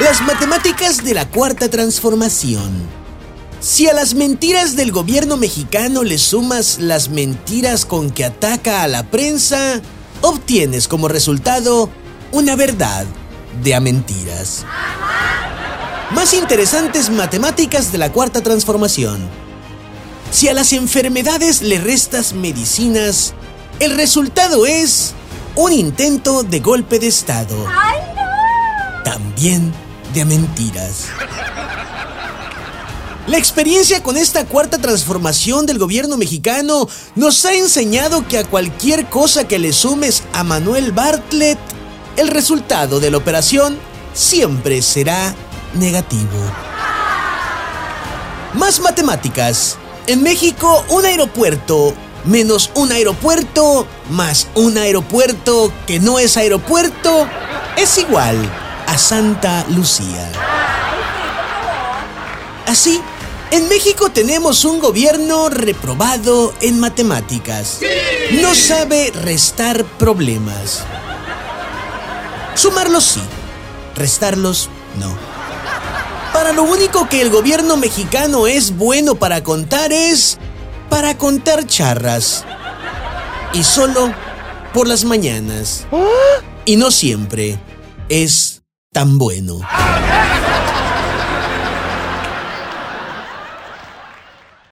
Las matemáticas de la cuarta transformación. Si a las mentiras del gobierno mexicano le sumas las mentiras con que ataca a la prensa, obtienes como resultado una verdad de a mentiras. Más interesantes matemáticas de la cuarta transformación. Si a las enfermedades le restas medicinas, el resultado es un intento de golpe de Estado. También de mentiras. La experiencia con esta cuarta transformación del gobierno mexicano nos ha enseñado que a cualquier cosa que le sumes a Manuel Bartlett, el resultado de la operación siempre será negativo. Más matemáticas. En México, un aeropuerto menos un aeropuerto más un aeropuerto que no es aeropuerto es igual a Santa Lucía. Así, en México tenemos un gobierno reprobado en matemáticas. No sabe restar problemas. Sumarlos sí, restarlos no. Para lo único que el gobierno mexicano es bueno para contar es para contar charras. Y solo por las mañanas. Y no siempre es tan bueno.